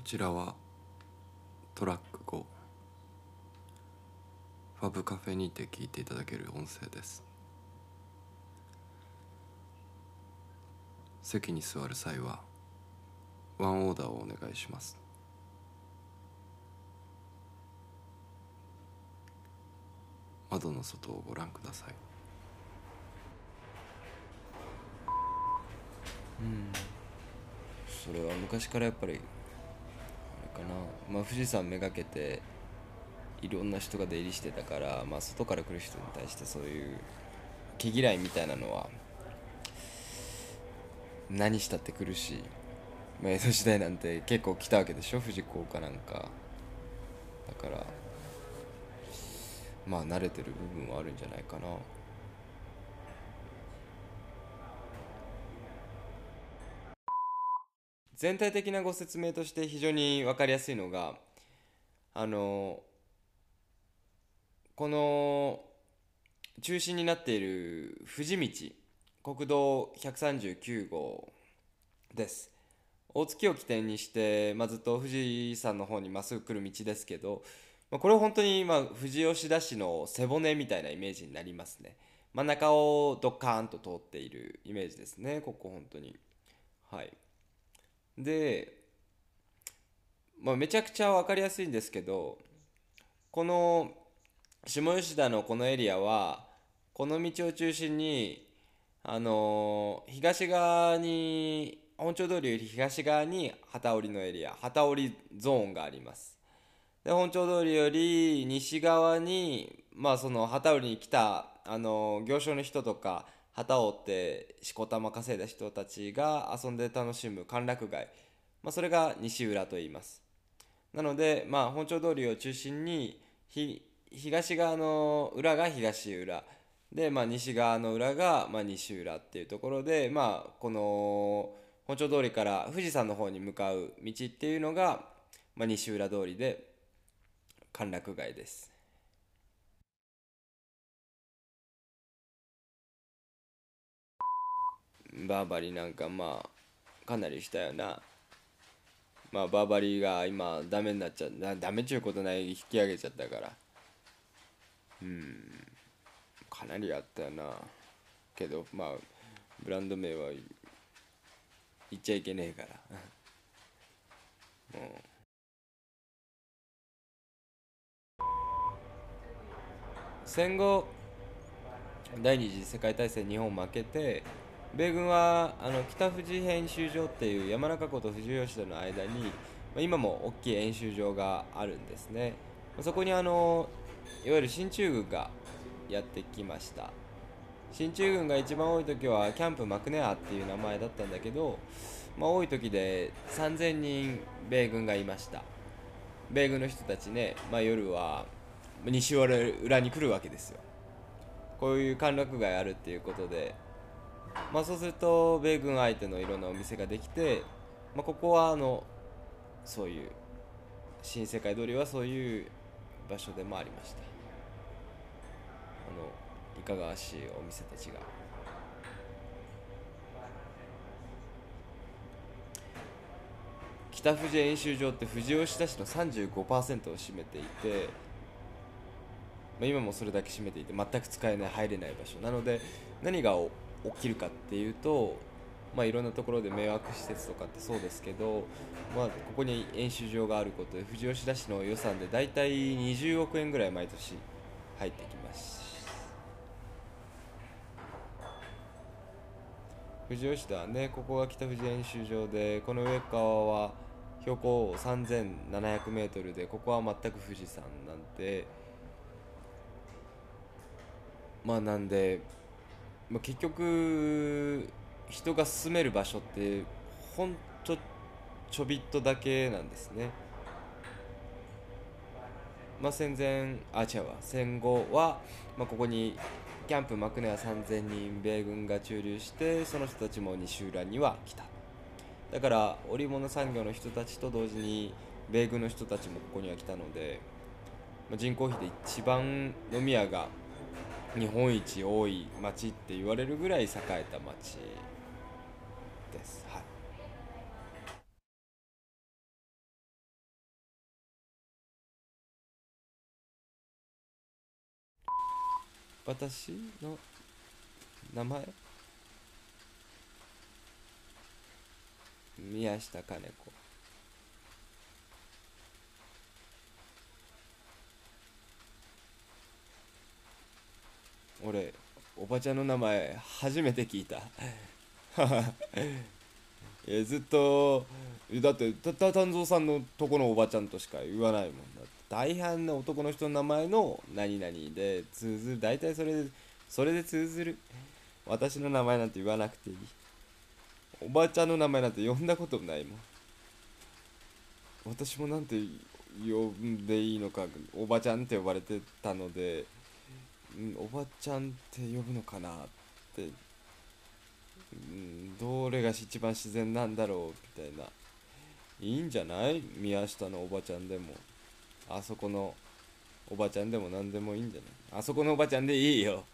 こちらはトラック5ファブカフェにて聞いていただける音声です。席に座る際はワンオーダーをお願いします。窓の外をご覧ください。うん。それは昔からやっぱりかな。まあ富士山めがけていろんな人が出入りしてたからまあ外から来る人に対してそういう毛嫌いみたいなのは何したって来るし、まあ、江戸時代なんて結構来たわけでしょ？富士高かなんか。だからまあ慣れてる部分はあるんじゃないかな。全体的なご説明として非常に分かりやすいのがあのこの中心になっている富士道国道139号です。大月を起点にして、ま、ずっと富士山の方にまっすぐ来る道ですけど、まあ、これは本当に、ま、富士吉田市の背骨みたいなイメージになりますね。真ん中をドッカーンと通っているイメージですねここ本当に。はい。で、まあ、めちゃくちゃ分かりやすいんですけどこの下吉田のこのエリアはこの道を中心にあの東側に本町通りより東側に旗織のエリア旗織ゾーンがあります。で本町通りより西側にまあその旗織に来たあの行商の人とか旗を折ってしこたま稼いだ人たちが遊んで楽しむ歓楽街、まあ、それが西浦と言います。なので、まあ、本町通りを中心に東側の裏が東浦。で、まあ、西側の裏が、まあ、西浦っていうところで、まあ、この本町通りから富士山の方に向かう道っていうのが、まあ、西浦通りで歓楽街です。バーバリーなんかまあかなりしたよな。まあバーバリーが今ダメになっちゃうなダメっちゅうことない引き上げちゃったから。うん。かなりあったよな。けどまあブランド名は言っちゃいけねえから。もう。戦後第二次世界大戦日本負けて米軍はあの北富士演習場っていう山中湖と富士吉田の間に、まあ、今も大きい演習場があるんですね。まあそこにあのいわゆる進駐軍がやってきました。進駐軍が一番多い時はキャンプマクネアっていう名前だったんだけど、まあ、多い時で3000人米軍がいました。米軍の人たちね、まあ、夜は西原裏に来るわけですよ。こういう歓楽街あるっていうことでまあ、そうすると米軍相手のいろんなお店ができて、まあ、ここはあのそういう新世界通りはそういう場所でもありました。あのいかがわしいお店たちが。北富士演習場って富士吉田市の35%を占めていて、まあ、今もそれだけ占めていて全く使えない入れない場所。なので何が起きるかっていうと、まあ、いろんなところで迷惑施設とかってそうですけど、まあ、ここに演習場があることで富士吉田市の予算で大体20億円ぐらい毎年入ってきます。富士吉田はねここが北富士演習場でこの上側は標高 3700m でここは全く富士山なんてまあなんでまあ、結局人が住める場所ってほんとちょびっとだけなんですね。まあ、戦前あ違うわ戦後は、まあ、ここにキャンプマクネア3000人米軍が駐留してその人たちも西浦には来ただから織物産業の人たちと同時に米軍の人たちもここには来たので、まあ、人口比で一番飲み屋が日本一多い町って言われるぐらい栄えた町です。はい。私の名前？宮下金子。ばちゃんの名前初めて聞いた。えずっとだってたた丹蔵さんのとこのおばちゃんとしか言わないもんだって。大半の男の人の名前の何々で通ずる。大体それでそれで通ずる。私の名前なんて言わなくていい。おばちゃんの名前なんて呼んだことないもん。私もなんて呼んでいいのかおばちゃんって呼ばれてたのでんおばちゃんって呼ぶのかなって、うん、どれが一番自然なんだろうみたいな。いいんじゃない？宮下のおばちゃんでも。あそこのおばちゃんでも何でもいいんじゃない？あそこのおばちゃんでいいよ。